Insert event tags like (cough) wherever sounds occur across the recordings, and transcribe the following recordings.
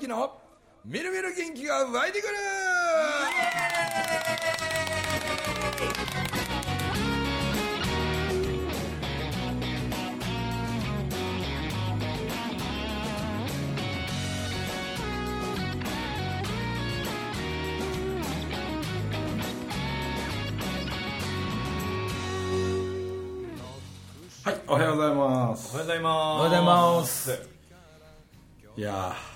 之のみるみる元気が湧いてくるはいおはようございますおはようございます。おはようございます。いやー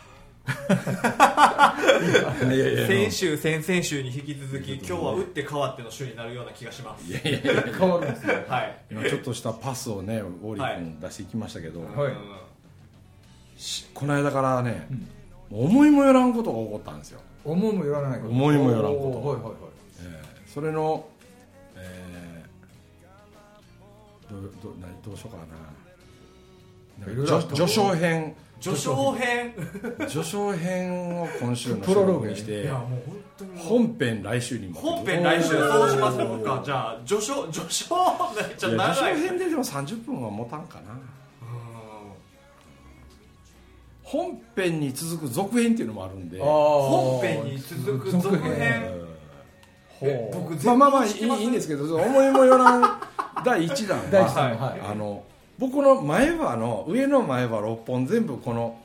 先週、先々週に引き続き、今日は打って変わっての週になるような気がします。いやいやいや変わるんですね。はい。今ちょっとしたパスをねウォーリーはい君出していきましたけど、はいこの間からね、思いもよらんことが起こったんですよ思いもよらないこと。思いもよらんことはいはいはい。それの、えー、どどなどうしようかな序序章編。序章編。序章編を今週のプロローグに。して本編来週にも本編来週、そうします。か。じゃあ、序章、序章、めっちゃい。や序長い。章編ででも30分は持たんかな。本編に続く続編っていうのもあるんで。本編に続く続編。僕、まあまあまあいいんですけど思いもよらん。第1弾は (laughs) 第一弾。はい。あの僕の前歯の上の前歯6本全部この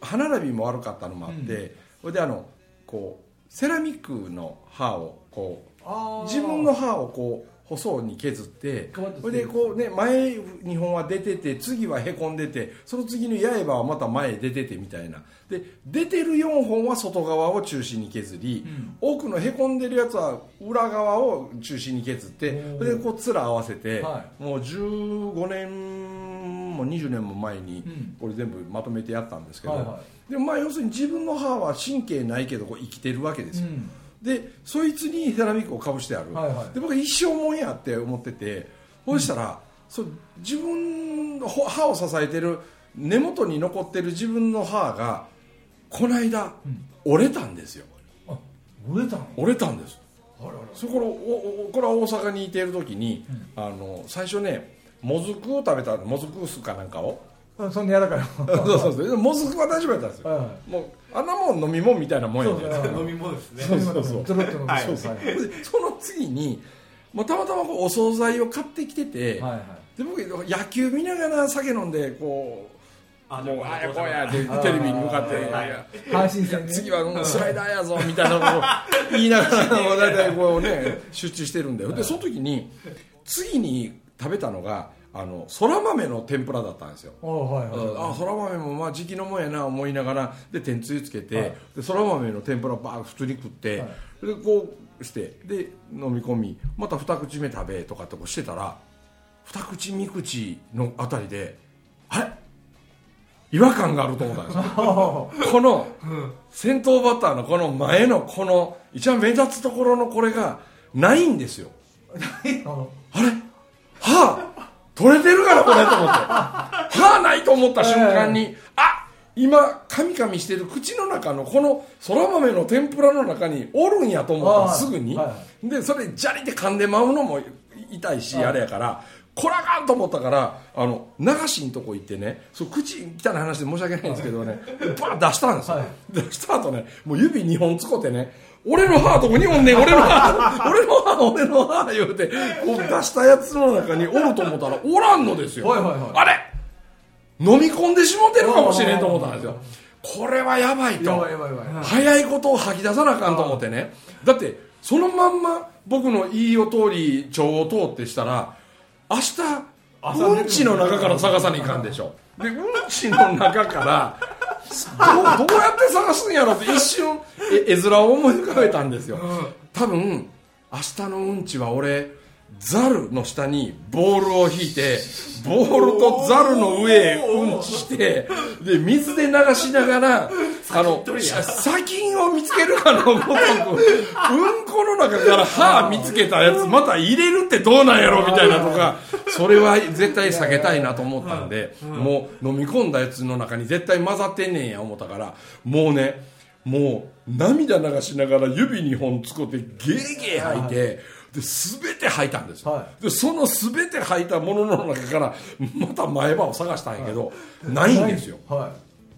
歯並びも悪かったのもあって、それであのこうセラミックの歯をこう自分の歯をこう細に削ってそれでこうね前2本は出てて次はへこんでてその次の刃はまた前へ出ててみたいな。で出てる4本は外側を中心に削り、奥のへこんでるやつは裏側を中心に削ってそれでこう面合わせて、はもう15年も20年も前にうん。これ全部まとめてやったんですけど、はいはでもまあ要するに自分の歯は神経ないけどこう生きてるわけですよ、うんでそいつにセラミックをかぶしてある、はいはい。で僕は一生もんやって思っててそうしたら、そう自分のほ歯を支えてる根元に残ってる自分の歯がこの間、折れたんですよ。あ、折れたの？折れたんです。あらら。そこのおおこれは大阪にいている時に、あの最初ねもずくを食べたもずく酢かなんかを。あそんな柔らかいの。(laughs) そうそうそう。もずくは大丈夫やったんですよ、はいはもうあんなもん飲み物みたいなもんや (laughs) 飲み物ですね。そうそうそう。そうそうはいでその次に、まあ、たまたまこうお惣菜を買ってきてて、はい。で僕野球見ながら酒飲んでこうあもうあやこうやでってテレビに向かって。はい。阪神戦ね。次はうんスライダーやぞみたいなことを (laughs) 言いながら大体こうね集中してるんだよ。でその時に次に食べたのがあのそら豆の天ぷらだったんですよ。おはいはい。あそら豆もまあ時期のもんやな思いながら。で天つゆつけて、はい。でそら豆の天ぷらバーッ普通に食って、はい。でこうしてで飲み込みまた二口目食べとかってこうしてたら二口三口のあたりであれ？違和感があると思ったんですよ。(laughs) この先頭バッターのこの前のこの一番目立つところのこれがないんですよ。あれ？歯取れてるからこれと思って。(laughs) 歯ないと思った瞬間に、あ今カミカミしてる口の中のこのそら豆の天ぷらの中におるんやと思ったすぐに、はでそれジャリって噛んでまうのも痛いし、あれやからこらがんと思ったからあの流しんとこ行ってねそう口汚い話で申し訳ないんですけどねバーッ出したんですよ、はい。出した後ねもう指2本つこってね俺の歯どこにおんねん俺の歯 (laughs) 俺の歯俺の歯言うてこう出したやつの中におると思ったらおらんのですよ、はいはいはい。あれ飲み込んでしもてるかもしれんと思ったんですよ。これはやばいと。早いことを吐き出さなあかんと思ってね。だってそのまんま僕の言いを通り腸を通ってしたら明日うんちの中から探さにいかんでしょ。でうんちの中から (laughs) どうどうやって探すんやろって一瞬え絵面を思い浮かべたんですよ。多分明日のうんちは俺ザルの下にボールを引いてボールとザルの上へうんちしてで水で流しながらあの砂金を見つけるかのごとくうんこの中から歯見つけたやつまた入れるってどうなんやろみたいなとかそれは絶対避けたいなと思ったんでもう飲み込んだやつの中に絶対混ざってんねんや思ったからもうねもう涙流しながら指2本つこってゲーゲー吐いてで全て吐いたんですよ、はでその全て吐いたものの中からまた前歯を探したんやけど、ないんですよ。は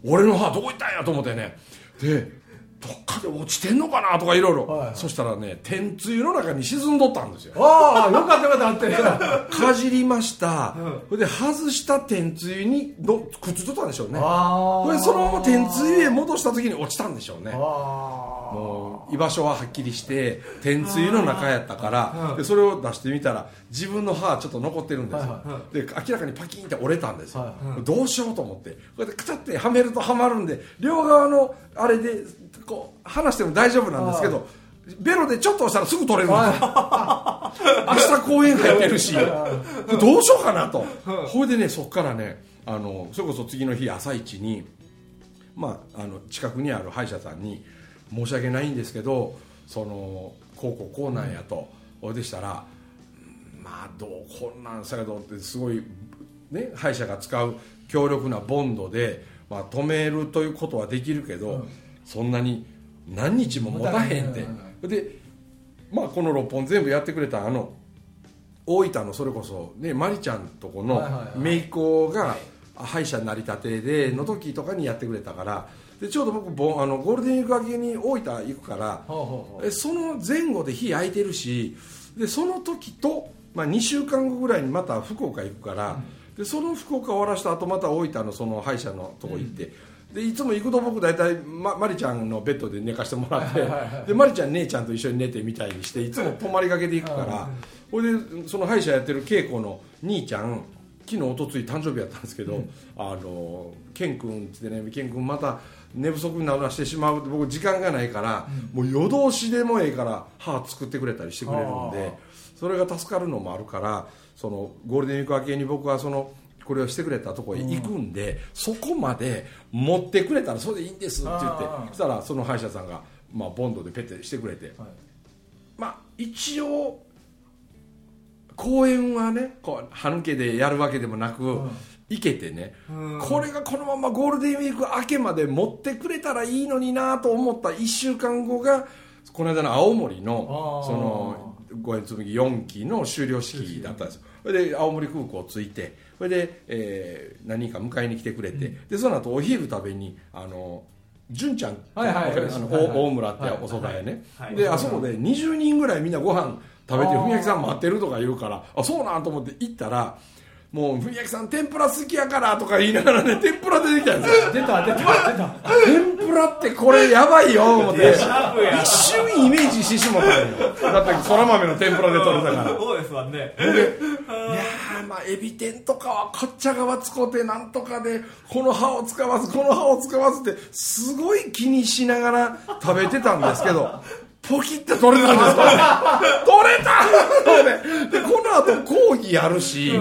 俺の歯どこ行ったんやと思ってね。でどっかで落ちてんのかなとかいろいろ。はいそしたらね天つゆの中に沈んどったんですよ。ああよかったよかったあって。(laughs) かじりました、それで外した天つゆにのくっついとったんでしょうね。あそれでそのまま天つゆへ戻した時に落ちたんでしょうね。あもう居場所ははっきりして天つゆの中やったから。でそれを出してみたら自分の歯ちょっと残ってるんですよ、はで明らかにパキンって折れたんですよ、はどうしようと思って。こうやってカチャってはめるとはまるんで両側のあれでこう離しても大丈夫なんですけどベロでちょっと押したらすぐ取れるんですよ。(laughs) 明日公園入ってるしどうしようかなと。ほいでねそっからねあのそれこそ次の日朝一にまあ、あの近くにある歯医者さんに「申し訳ないんですけどそのこうこうこうなんやと」おいでしたら「まあどうこんなんさけど」ってすごい、ね、歯医者が使う強力なボンドで、まあ、止めるということはできるけど、そんなに何日も持たへんって持。でまあこの6本全部やってくれたあの大分のそれこそねマリちゃんとこの姪っ子が歯医者になりたてでの時とかにやってくれたから。でちょうど僕ぼあのゴールデンウィーク明けに大分行くからえその前後で日空いてるしでその時と、まあ、2週間後ぐらいにまた福岡行くから、でその福岡終わらした後また大分のその歯医者のとこ行って、でいつも行くと僕大体ままりちゃんのベッドで寝かしてもらってでまりちゃん姉ちゃんと一緒に寝てみたいにしていつも泊まりがけで行くからほいでその歯医者やってる恵子の兄ちゃん昨日おとつい誕生日やったんですけど、あのケン君ってねケン君また寝不足にならしてしまう僕時間がないから、もう夜通しでもええから歯作ってくれたりしてくれるんでそれが助かるのもあるからそのゴールデンウィーク明けに僕はそのこれをしてくれたところへ行くん。で、そこまで持ってくれたらそれでいいんですって言ってそしたらその歯医者さんが、まあ、ボンドでペッてしてくれて、はい。まあ一応公演はねこう歯抜けでやるわけでもなく、ん。行けてね、うん。これがこのままゴールデンウィーク明けまで持ってくれたらいいのになと思った1週間後がこの間の青森のその五円紬4期の終了式だったんです。よそれで青森空港着いてそれで、えー何人か迎えに来てくれて、でその後お昼食べにあの純ちゃんはいはい。わかるあのはいはい。大大村ってはい。お蕎麦屋ね、はい。であそこで20人ぐらいみんなご飯食べて文明さん待ってるとか言うからあそうなんと思って行ったらもう文明さん天ぷら好きやからとか言いながらね (laughs) 天ぷら出てきたんですよ。出た出た出た。天ぷらってこれやばいよ思って。一瞬イメージしてしもたん。よだってそら豆の天ぷらで取れたから。そうですわね。いやーまあエビ天とかはこっちゃ側使うてなんとかでこの歯を使わずこの歯を使わずってすごい気にしながら食べてたんですけど (laughs) ポキって取れたんですか取れた!でこの後講義やるし、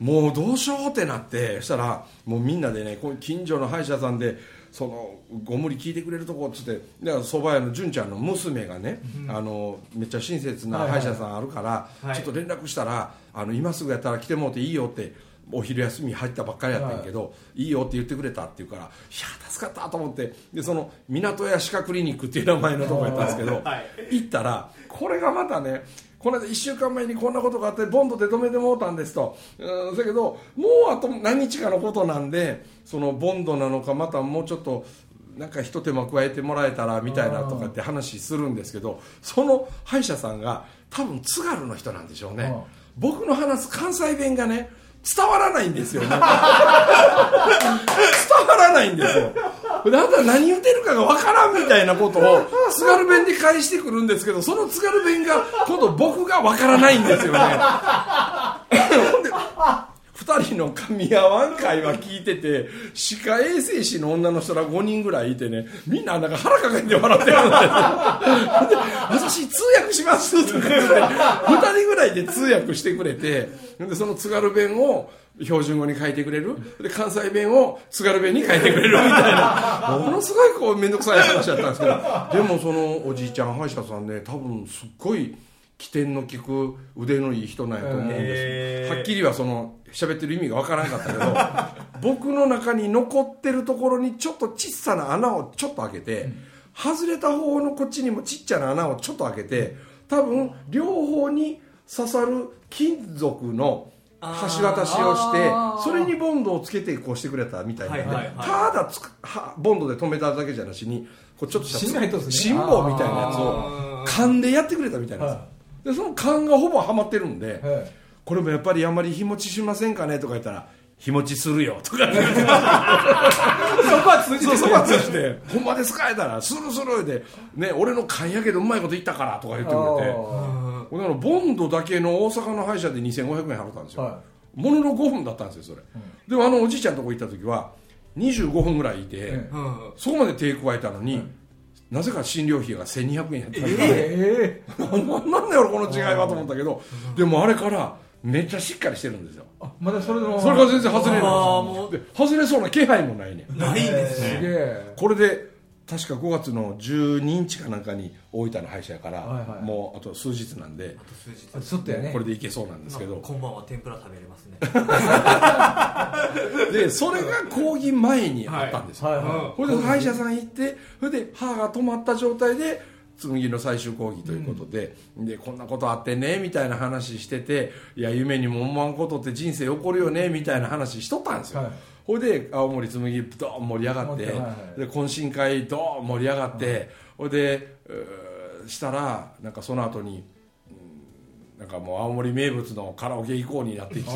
もうどうしようってなってそしたらもうみんなでね近所の歯医者さんでそのご無理聞いてくれるとこっつってで蕎麦屋の純ちゃんの娘がね、あのめっちゃ親切な歯医者さんあるから、はい。ちょっと連絡したらあの今すぐやったら来てもうていいよってお昼休み入ったばっかりやったんやけど、い、いよって言ってくれたって言うからいや助かったと思ってでその港屋歯科クリニックっていう名前のとこやったんですけど、はい。行ったらこれがまたねこの間1週間前にこんなことがあってボンドで止めてもうたんですと。うんだけどもうあと何日かのことなんでそのボンドなのかまたもうちょっとなんか一手間加えてもらえたらみたいなとかって話するんですけどその歯医者さんが多分津軽の人なんでしょうね、うん僕の話す関西弁がね伝わらないんですよね。伝わらないんですよ。あなた何言ってるかが分からんみたいなことを津軽弁で返してくるんですけどその津軽弁が今度僕が分からないんですよね。2人の噛み合わん会話聞いてて歯科衛生士の女の人ら5人ぐらいいてねみんななんか腹抱えて笑ってるん (laughs) で私通訳しますとか言って2人ぐらいで通訳してくれてでその津軽弁を標準語に変えてくれる。で関西弁を津軽弁に変えてくれるみたいな。ものすごいこう面倒くさい話だったんですけど。でもそのおじいちゃん歯医者さんね多分すっごい起点の利く腕のいい人なんやと思うんです、はっきりはその喋ってる意味がわからんかったけど (laughs) 僕の中に残ってるところにちょっと小さな穴をちょっと開けて、外れた方のこっちにもちっちゃな穴をちょっと開けて多分両方に刺さる金属の橋渡しをしてそれにボンドをつけてこうしてくれたみたいなはいはいはい。ただつくはボンドで止めただけじゃなしにこうちょっとした辛抱みたいなやつを勘でやってくれたみたいなんでその勘がほぼはまってるんで、はい。これもやっぱりあんまり日持ちしませんかねとか言ったら日持ちするよとか。言ってそこは通じてそばつして「ほんまですか?」言ったら「するする」で、ね「俺の勘やけどうまいこと言ったから」とか言ってくれて。あだからボンドだけの大阪の歯医者で2500円払ったんですよ、はものの5分だったんですよそれ、でもあのおじいちゃんのとこ行った時は25分ぐらいいて、えうん。そこまで手加えたのに、なぜか診療費が1200円やったんで。ええなんなんだよこの違いはと思ったけど。でもあれからめっちゃしっかりしてるんですよ。あまだそれの。それが全然外れないで外れそうな気配もないねないんですすげねえ。これで確か5月の12日かなんかに大分の歯医者やから、はいはい。もうあと数日なんで数日。あちょっとやね。これでいけそうなんですけど、今晩は天ぷら食べれますね。(laughs) でそれが講義前にあったんですよ、はいはそれで歯医者さん行ってそれで歯が止まった状態で紬の最終講義ということで,、でこんなことあってねみたいな話してていや夢にも思わんことって人生起こるよねみたいな話しとったんですよ、はいほいで青森紬ドーン盛り上がって、で懇親会ドーン盛り上がって、ほいでしたらなんかその後にうんなんかもう青森名物のカラオケ行こうになってきて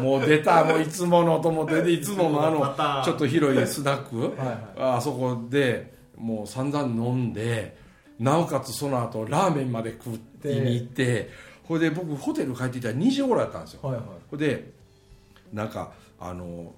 もう出たもういつものと思ってでいつものあのちょっと広いスナック、あそこでもう散々飲んでなおかつその後ラーメンまで食いに行ってほいで僕ホテル帰ってきたら2時頃やったんですよ。はいはいでなんかあの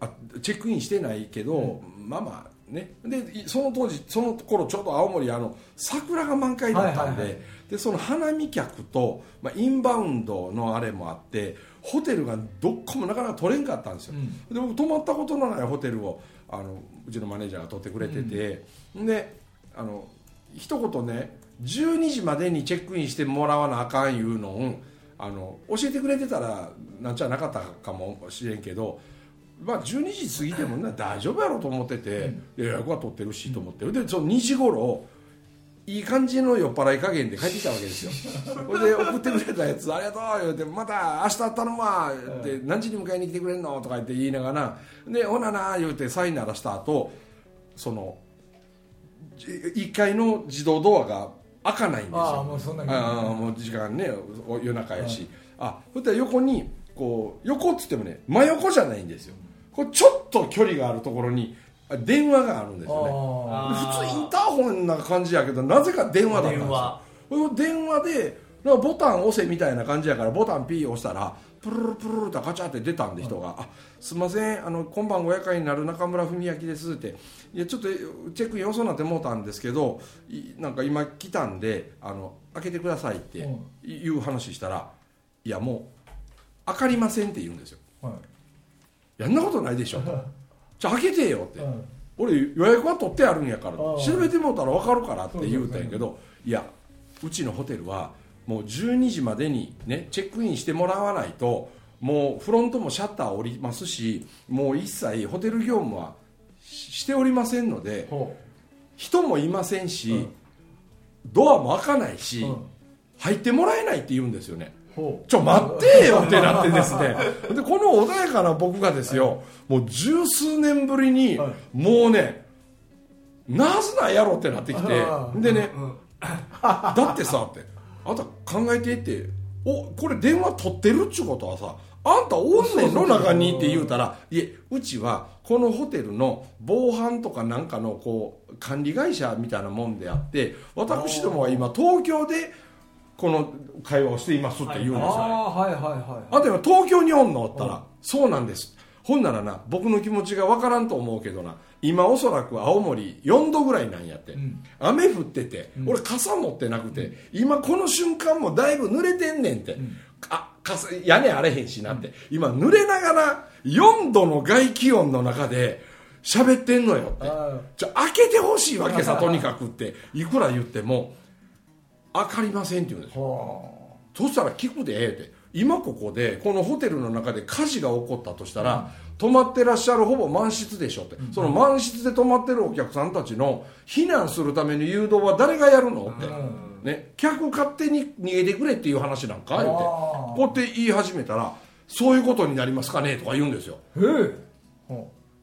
あチェックインしてないけど、まあまあね。でいその当時その頃ちょうど青森あの桜が満開だったんで,、はいはいはい。でその花見客と、まあ、インバウンドのあれもあってホテルがどっこもなかなか取れんかったんですよ、うん。で僕泊まったことのないホテルをあのうちのマネージャーが取ってくれてて、であの一言ね12時までにチェックインしてもらわなあかんいうのをあの教えてくれてたらなんちゃなかったかもしれんけど、まあ、12時過ぎてもね大丈夫やろうと思ってて、で予約は取ってるしと思って。でその2時頃いい感じの酔っ払い加減で帰ってきたわけですよ。(laughs) それで送ってくれたやつ「ありがとう」言うて「また明日頼むわ」って「何時に迎えに来てくれんの?」とか言って言いながら「でほなな」言うてサイン鳴らした後その1階の自動ドアが開かないんですよ。ああもうそんなに。ああもう時間ねお夜中やし、あそしたら横にこう横っつってもね真横じゃないんですよこれちょっと距離があるところにあ電話があるんですよね。普通インターホンな感じやけどなぜか電話だったんですよ。電話。でボタン押せみたいな感じやからボタンピー押したらプルルプルルとカチャって出たんで人が「あすいませんあの今晩ご夜会になる中村文明です」って「いやちょっとチェックイン遅なってもうたんですけどいなんか今来たんであの開けてください」ってうん。いう話したら「いやもう開かりません」って言うんですよ。あはい「やんなことないでしょ」と「じゃあ開けてよ」って。うん。俺予約は取ってあるんやから調べてもうたら分かるからって言うたんやけどいやうちのホテルはもう12時までにねチェックインしてもらわないともうフロントもシャッター降りますしもう一切ホテル業務はししておりませんのでほ人もいませんし、うん。ドアも開かないし、うん。入ってもらえないって言うんですよねちょ待ってよ (laughs) ってなってですね。でこの穏やかな僕がですよ、もう十数年ぶりに、はい。もうねなぜなんやろってなってきてでね、うん。(laughs) だってさってあんた考えてっておこれ電話取ってるっちゅうことはさあんたおんねんの中にって言うたらいえうちはこのホテルの防犯とかなんかのこう管理会社みたいなもんであって私どもは今東京でこの会話をしていますって言うんうですよ、ああはいはいはい。あんた今東京におんのおったら、そうなんです。ほんならな僕の気持ちがわからんと思うけどな今おそらく青森4度ぐらいなんやって、ん。雨降ってて、俺傘持ってなくて、今この瞬間もだいぶ濡れてんねんって、あ傘屋根あれへんしなって、今濡れながら4度の外気温の中で喋ってんのよって。あじゃあ開けてほしいわけさとにかくって。いくら言っても開かりませんって言うんですよ。ほそしたら聞くでって。今ここでこのホテルの中で火事が起こったとしたら、泊まってらっしゃるほぼ満室でしょって、その満室で泊まってるお客さんたちの避難するための誘導は誰がやるのって、ね、客勝手に逃げてくれっていう話なんか言うて。こうやって言い始めたらそういうことになりますかねとか言うんですよ。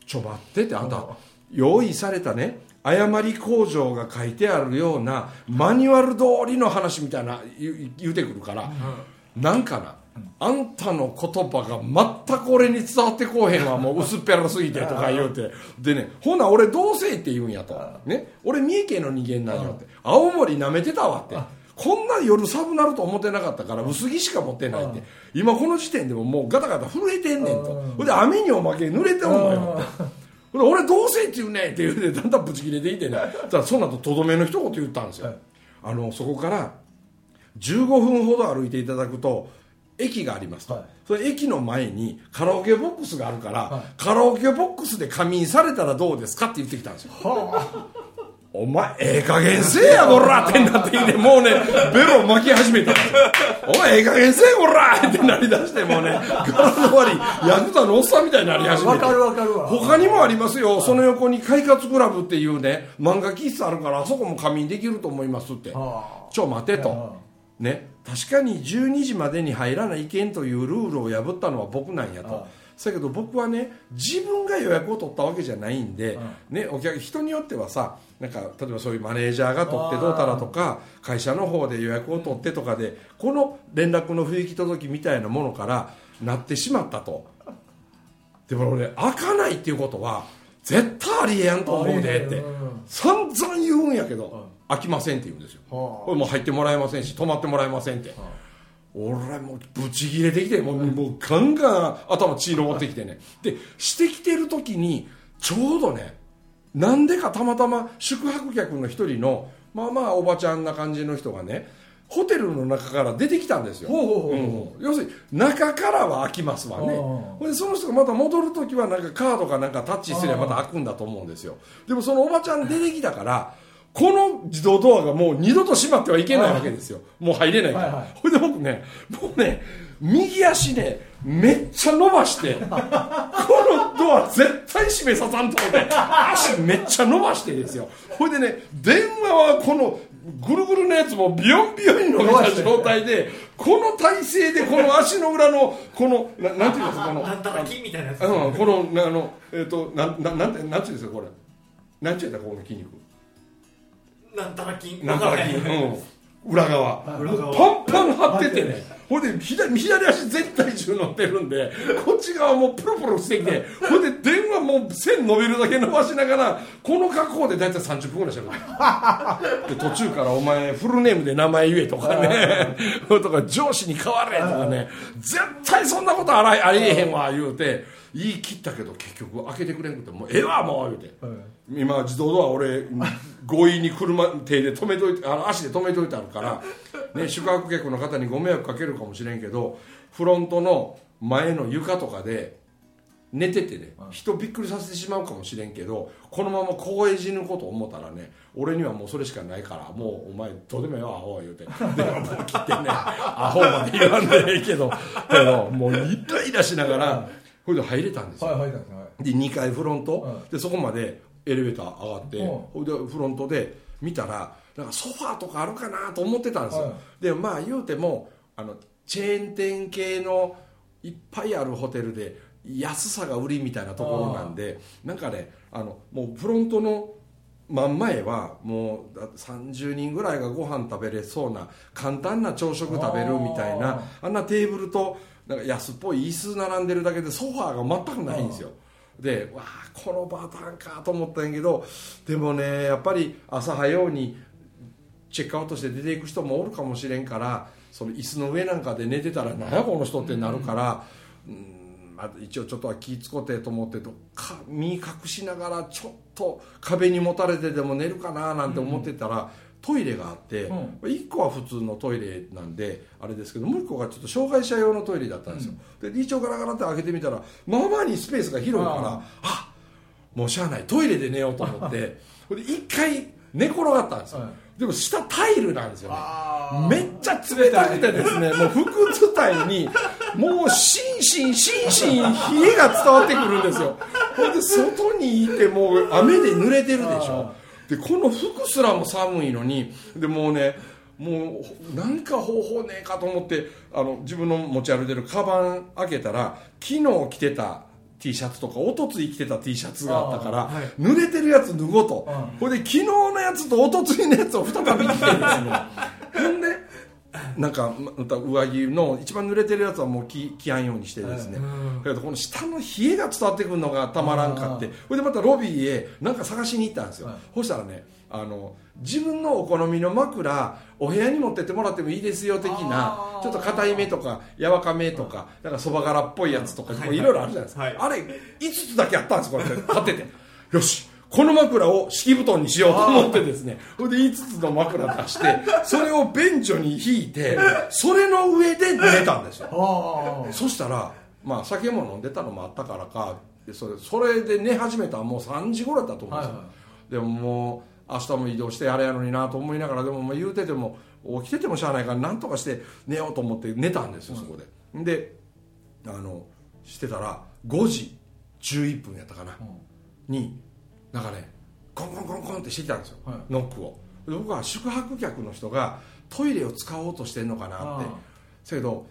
ちょ待ってってあんた用意されたね誤り工場が書いてあるようなマニュアル通りの話みたいな言うてくるから、なんかな、あんたの言葉が全く俺に伝わってこうへんわもう薄っぺらすぎてとか言うて。でねほな俺どうせって言うんやと、ね、俺三重県の人間なんよって。青森なめてたわって。こんな夜寒なると思ってなかったから薄着しか持ってないって。今この時点でももうガタガタ震えてんねんと。ほんで雨におまけ濡れてんのよ。ほん。で俺どうせって言うねん。って言うてだんだんブチ切れていてね。そしたらその後とどめの一言言ったんですよ、はい。あのそこから15分ほど歩いていただくと駅がありますと、はい。それ駅の前にカラオケボックスがあるから、はい。カラオケボックスで仮眠されたらどうですかって言ってきたんですよ。はお前ええ加減せえやこらってなってきてもうねベロ巻き始めた。んですよお前ええ加減せえこらってなりだしてもうね柄の悪いヤクザのおっさんみたいになり始めて。あわかるわかるわ。他にもありますよその横に快活クラブっていうね漫画喫茶あるからあそこも仮眠できると思いますって。はちょ待てと。はね。確かに12時までに入らないけんというルールを破ったのは僕なんやとはいだけど僕はね自分が予約を取ったわけじゃないんで、ね、お客人によってはさなんか例えばそういうマネージャーが取ってどうたらとか会社の方で予約を取ってとかでこの連絡の不行き届きみたいなものからなってしまったと。でも俺開かないっていうことは絶対ありえやんと思うでってうん。散々言うんやけど開きませんって言うんですよ。はこれもう入ってもらえませんし泊まってもらえませんって、俺もうブチギレてきてもうもうガンガン頭血登ってきてね。でしてきてる時にちょうどねなんでかたまたま宿泊客の一人のまあまあおばちゃんな感じの人がねホテルの中から出てきたんですよ。要するに中からは開きますわね。でその人がまた戻る時はなんかカードかなんかタッチすればまた開くんだと思うんですよ。でもそのおばちゃん出てきたからこの自動ドアがもう二度と閉まってはいけないわけですよ。もう入れないから、はいはい。ほいで僕ねもうね右足ねめっちゃ伸ばしてこのドア絶対閉めささんと思って足めっちゃ伸ばしてですよ。ほいでね電話はこのぐるぐるのやつもビヨンビヨンに伸びた状態でこの体勢でこの足の裏のこのななんていうんですかこのなんたら金みたいなやつうん、このなあのえっ、となんななんてなんていうんですかこれ。なんていうんだこの筋肉なんたら金。なんかわからへんうん。裏側。裏側。パンパン張っててね。ほいで左左足全体重乗ってるんでこっち側もうプルプルしてきてほいで電話もう線伸びるだけ伸ばしながらこの格好で大体30分ぐらいしゃべる。(laughs) で途中から「お前フルネームで名前言え」とかね。(laughs) とか「上司に変われ」とかね。絶対そんなことあらありえへんわ言うて言い切ったけど結局開けてくれんくて「もうええわもう」言うて。今自動ドア俺強引に車手で止めといてあの足で止めといてあるから、ね、宿泊客の方にご迷惑かけるかもしれんけどフロントの前の床とかで寝ててね人びっくりさせてしまうかもしれんけどこのまま凍え死ぬこと思ったらね俺にはもうそれしかないからもうお前どうでもええわアホ言うて。電話もう切ってねアホまで言わんでええけどけどもうイライラしながらこれで入れたんですよ。はいはいはいはい。で2階フロント、はでそこまでエレベーター上がって、でフロントで見たらなんかソファーとかあるかなと思ってたんですよ、はい。でまあ言うてもあのチェーン店系のいっぱいあるホテルで安さが売りみたいなところなんでなんかねあのもうフロントの真ん前はもうだって30人ぐらいがご飯食べれそうな簡単な朝食食べるみたいなあんなテーブルとなんか安っぽい椅子並んでるだけでソファーが全くないんですよ。でわあこのパターンかと思ったんやけどでもねやっぱり朝早うにチェックアウトして出ていく人もおるかもしれんからその椅子の上なんかで寝てたら「何やこの人」ってなるから、うんまあ、一応ちょっとは気ぃ使ってと思ってどっか身隠しながらちょっと壁にもたれてでも寝るかななんて思ってたら、トイレがあって、うん。1個は普通のトイレなんであれですけどもう1個がちょっと障害者用のトイレだったんですよ、で一応ガラガラって開けてみたらまあまあにスペースが広いからああもうしゃあないトイレで寝ようと思って。で一回寝転がったんですよ、はい。でも下タイルなんですよね。あめっちゃ冷たくてですね。もう腹痛にもうしんしんしんしん冷えが伝わってくるんですよ。ほんで外にいてもう雨で濡れてるでしょでこの服すらも寒いのにでもうねもう何か方法ねえかと思ってあの自分の持ち歩いてるカバン開けたら昨日着てた T シャツとか一昨日着てた T シャツがあったから、はい。濡れてるやつ脱ごうと、うん。これで昨日のやつと一昨日のやつを再び着てですね (laughs) ほんでなんかまた上着の一番濡れてるやつはもう着着やんようにしてですね、うん。だけどこの下の冷えが伝わってくるのがたまらんかって。それでまたロビーへなんか探しに行ったんですよ、はい。そしたらねあの自分のお好みの枕お部屋に持ってってもらってもいいですよ的なちょっと硬いめとか柔らかめとかなんかそば柄っぽいやつとかはい。ろいろあるじゃないですか、はい。あれ5つだけあったんですこれ買ってて。よしこの枕を敷布団にしようと思ってですねそれで5つの枕出してそれを便所に引いてそれの上で寝たんですよ。あそしたら、まあ、酒も飲んでたのもあったからかでそれそれで寝始めたらもう3時頃だったと思うんですよ、はいはでももう明日も移動してあれやのになと思いながらでもまあ言うてても起きててもしゃあないからなんとかして寝ようと思って寝たんですよ、そこで。であのしてたら5時11分やったかな、になんかねコンコンコンコンってしてきたんですよ、はい。ノックを。で僕は宿泊客の人がトイレを使おうとしてんのかなって。せやけど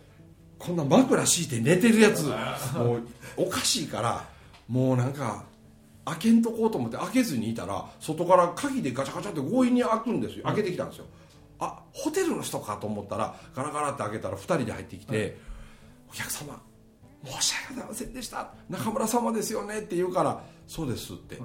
こんな枕敷いて寝てるやつもうおかしいからもうなんか開けんとこうと思って開けずにいたら外から鍵でガチャガチャって強引に開くんですよ。開けてきたんですよ、あホテルの人かと思ったらガラガラって開けたら2人で入ってきて、お客様申し訳ございませんでした。中村様ですよねって言うからそうですって、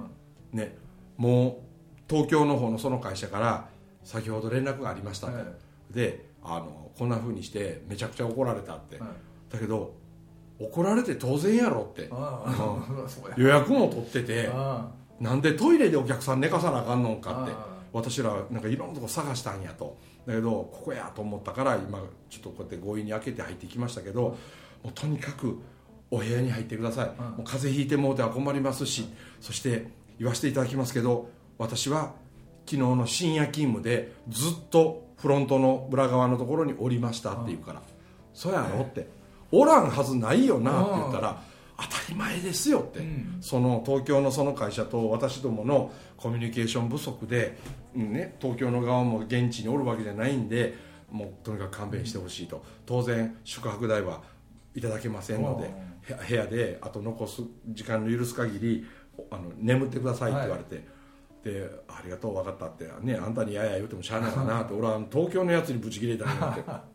ねもう東京の方のその会社から先ほど連絡がありました。と、はい。であのこんな風にしてめちゃくちゃ怒られたって、はい。だけど怒られて当然やろって。あうん。予約も取っててあなんでトイレでお客さん寝かさなあかんのんかって私らなんかいろんなとこ探したんやと。だけどここやと思ったから今ちょっとこうやって強引に開けて入ってきましたけどもうとにかくお部屋に入ってください、もう風邪ひいてもうては困りますしそして言わせていただきますけど私は昨日の深夜勤務でずっとフロントの裏側のところにおりましたって言うから「そうやろ?」って「おらんはずないよな」って言ったら「当たり前ですよ」って、うん。その東京のその会社と私どものコミュニケーション不足で、うんね、東京の側も現地におるわけじゃないんでもうとにかく勘弁してほしいと。当然宿泊代はいただけませんのでへ部屋であと残す時間の許す限りあの眠ってくださいって言われて、でありがとう分かったって。ねあんたにやや言うてもしゃあないかなって俺は東京のやつにブチ切れたんやって。(laughs)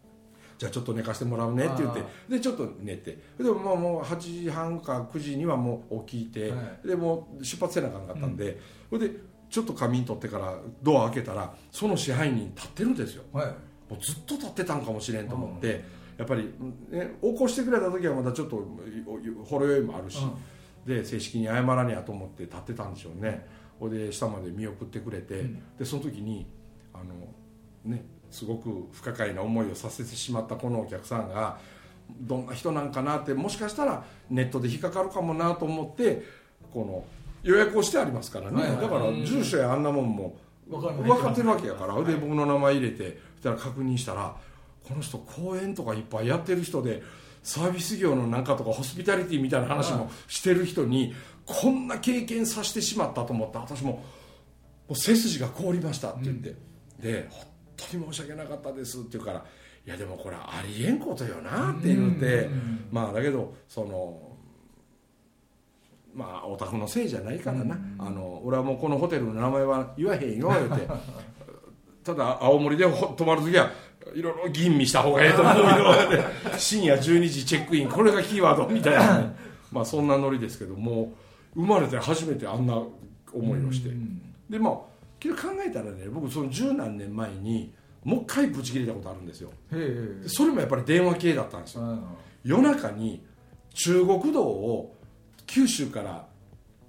じゃあちょっと寝かしてもらうねって言って。あでちょっと寝て。でもまあもう8時半か9時にはもう起きて、はい。でもう出発せなあかんかったんで、それでちょっと仮眠取ってからドア開けたらその支配人立ってるんですよ。はい。もうずっと立ってたんかもしれんと思って、やっぱり、ね、起こしてくれた時はまだちょっとおほろ酔いもあるし、で正式に謝らにゃと思って立ってたんでしょうね。ほいで下まで見送ってくれて、でその時にあのねすごく不可解な思いをさせてしまったこのお客さんがどんな人なんかなってもしかしたらネットで引っかかるかもなと思ってこの予約をしてありますからね、はいはい。だから住所やあんなもんも分かってるわけやから、で僕の名前入れてそしたら確認したらこの人講演とかいっぱいやってる人でサービス業のなんかとかホスピタリティみたいな話もしてる人にこんな経験させてしまったと思って私ももう背筋が凍りましたって言って、で本当に申し訳なかったですって言うからいやでもこれありえんことよなって言って、まあだけどそのまあお宅のせいじゃないからな、あの俺はもうこのホテルの名前は言わへんよ言うて。(laughs) ただ青森でほ泊まる時はいろいろ吟味した方がええと思うよ。深夜12時チェックインこれがキーワードみたいな。ねまあそんなノリですけどもう生まれて初めてあんな思いをして。でまあけど考えたらね僕その十何年前にもう一回ブチ切れたことあるんですよ。それもやっぱり電話系だったんですよ。え夜中に中国道を九州から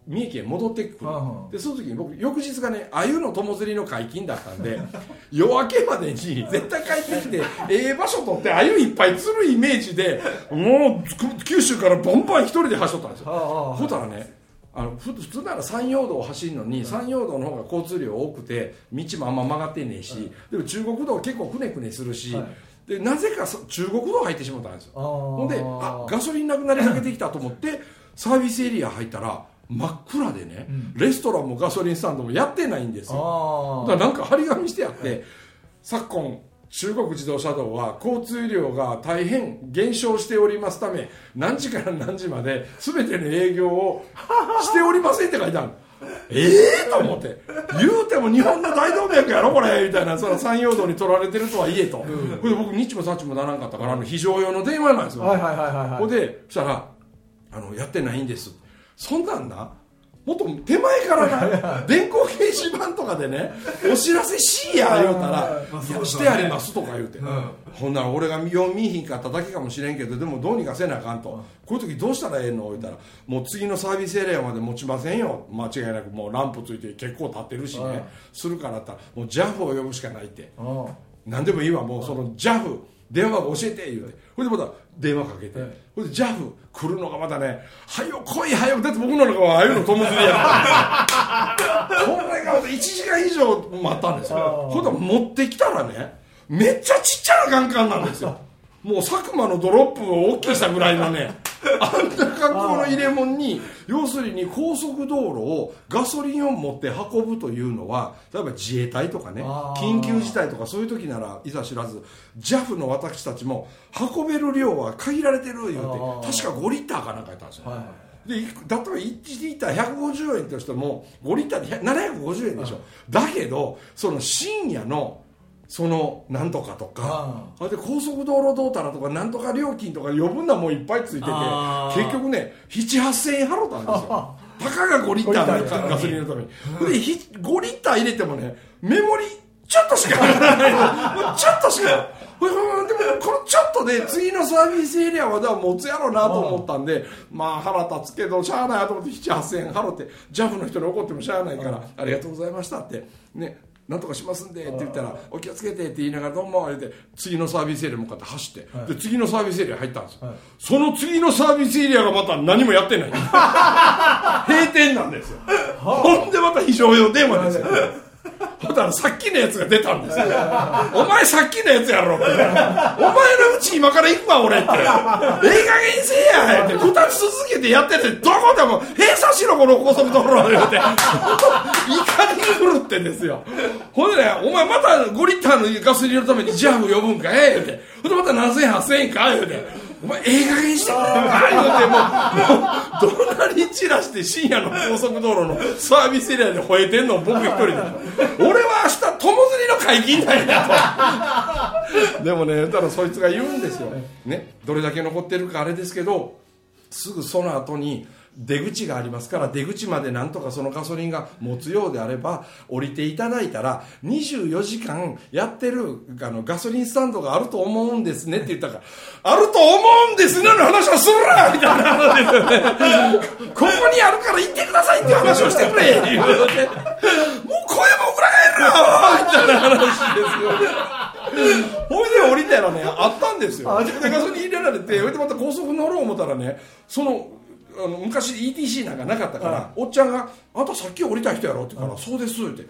三重県戻ってくる。でその時に僕翌日がね鮎の友釣りの解禁だったんで (laughs) 夜明けまでに絶対帰ってきてええ場所取って鮎いっぱい釣るイメージでもう九州からバンバン一人で走ったんですよ。ほたらねあのふ普通なら山陽道を走るのに山陽道の方が交通量多くて道もあんま曲がってねえし、でも中国道は結構くねくねするし、はい。でなぜかそ中国道入ってしまったんですよ。ほんであガソリンなくなりかけてきたと思ってサービスエリア入ったら真っ暗でね、レストランもガソリンスタンドもやってないんですよ。あだからなんか張り紙してあって昨今中国自動車道は交通量が大変減少しておりますため何時から何時まで全ての営業をしておりませんって書いてある (laughs) ええと思って。言うても日本の大動脈やろこれ。みたいなその山陽道に取られてるとはいえと、これで僕日もさっちもならんかったからあの非常用の電話なんですよ、はいはいはいでそしたらあの「やってないんです」そんなんな？もっと手前からな？電光掲示板とかでね「お知らせしや」言うたら「いやしてあります」とか言うて、ほんなら俺が読みひんかっただけかもしれんけどでもどうにかせなあかんと、こういう時どうしたらええの？言うたら「もう次のサービスエリアまで持ちませんよ。間違いなくもうランプついて結構立ってるしね、するからったらもう JAF を呼ぶしかないって。うん。何でもいいわもうその JAF 電話教えて言うて。ほいでまた電話かけて、はい。ほいで JAF 来るのがまたね「はよ来いはよ」だって僕の中はああいうの友釣りやから。これがまた1時間以上待ったんですよ。ほんで持ってきたらねめっちゃちっちゃなカンカンなんですよもう佐久間のドロップを大きくしたぐらいのね (laughs) あんな格好の入れ物に要するに高速道路をガソリンを持って運ぶというのは例えば自衛隊とかね緊急事態とかそういう時ならいざ知らず JAF の私たちも運べる量は限られてる言うて確か5リッターかなんかやったんですよ、はいで例えば1リッター150円としても5リッターで750円でしょ、だけどその深夜のそのなんとかとかあで高速道路どうたらとかなんとか料金とか余分なもんいっぱいついてて結局ね78000円払ったんですよ。(laughs) たかが5リッター5リッターのガソリンのために。でひ5リッター入れてもねメモリちょっとしか入らない (laughs) ちょっとしかでもこのちょっとで次のサービスエリアまでは持つやろうなと思ったんでまあ腹立つけどしゃあないなと思って78000円払って JAF の人に怒ってもしゃあないからありがとうございましたってねなんとかしますんでって言ったら「お気をつけて」って言いながら「どうも」言って次のサービスエリア向かって走って、で次のサービスエリア入ったんですよ、その次のサービスエリアがまた何もやってない。(laughs) 閉店なんですよ。ほんでまた非常用電話ですよほんだらさっきのやつが出たんですよ。お前さっきのやつやろってお前のうち今から行くわ俺って。ええ加減せえやって。二つ続けてやっててどこでも閉鎖しろこの高速道路言うて。怒り狂ってんですよ。ほんでねお前また5リッターのガソリンのためにジャフ呼ぶんかええ言うて。ほんでまた何千8000円か言うて。お前ええ加減してくれ。るか言うてもうもう怒鳴り散らして深夜の高速道路のサービスエリアで吠えてんの僕一人で。俺は明日友釣りの解禁なんやと。でもねたらそいつが言うんですよ、ね、どれだけ残ってるかあれですけどすぐその後に出口がありますから出口までなんとかそのガソリンが持つようであれば降りていただいたら24時間やってるあのガソリンスタンドがあると思うんですねって言ったからあると思うんですねの話をするなみたいな話ですよね。ここにあるから行ってくださいって話をしてくれ。もう声も裏返るなみたいな話ですよほいで降りたらねあったんですよ。でガソリン入れられてでまた高速乗ろう思ったらねそのあの昔 ETC なんかなかったから、おっちゃんが「あんたさっき降りた人やろ?」って言うから「そうです」って。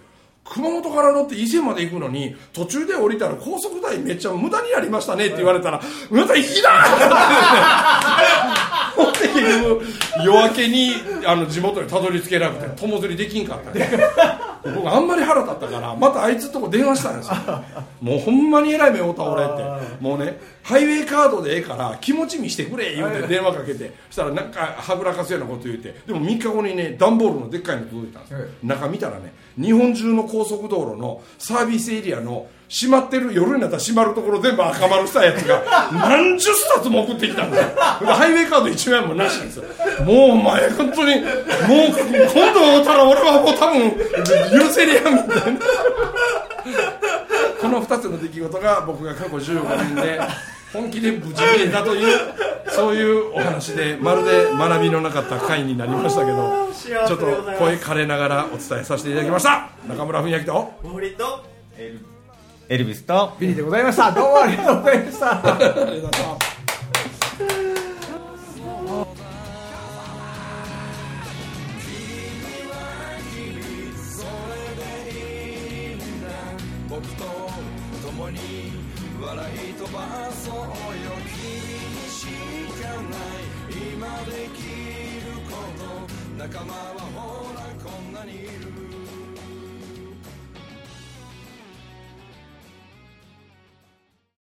熊本から乗って伊勢まで行くのに途中で降りたら高速代めっちゃ無駄になりましたねって言われたら「また行きな!」ほんで結局夜明けにあの地元にたどり着けなくて友釣りできんかったね (laughs) 僕あんまり腹立ったからまたあいつとこ電話したんですよ。もうほんまに偉い目を倒れって。もうねハイウェイカードでええから気持ち見してくれ言うて電話かけて。そしたらなんかはぐらかすようなこと言うて。でも3日後にね段ボールのでっかいの届いたんですよ。はい。中見たらね日本中の高速道路のサービスエリアの閉まってる夜になったら閉まるところ全部赤丸したやつが何十冊も送ってきたんですよハイウェイカード1枚もなしですよ。もうお前本当にもう今度会うたら俺はもう多分許せりゃみたいな。この2つの出来事が僕が過去15年で本気で無事切れたというそういうお話でまるで学びのなかった回になりましたけど幸ちょっと声枯れながらお伝えさせていただきました。中村文明と森とエルビスと。ビリーでございました。どうもありがとうございましたありがとうございましたない今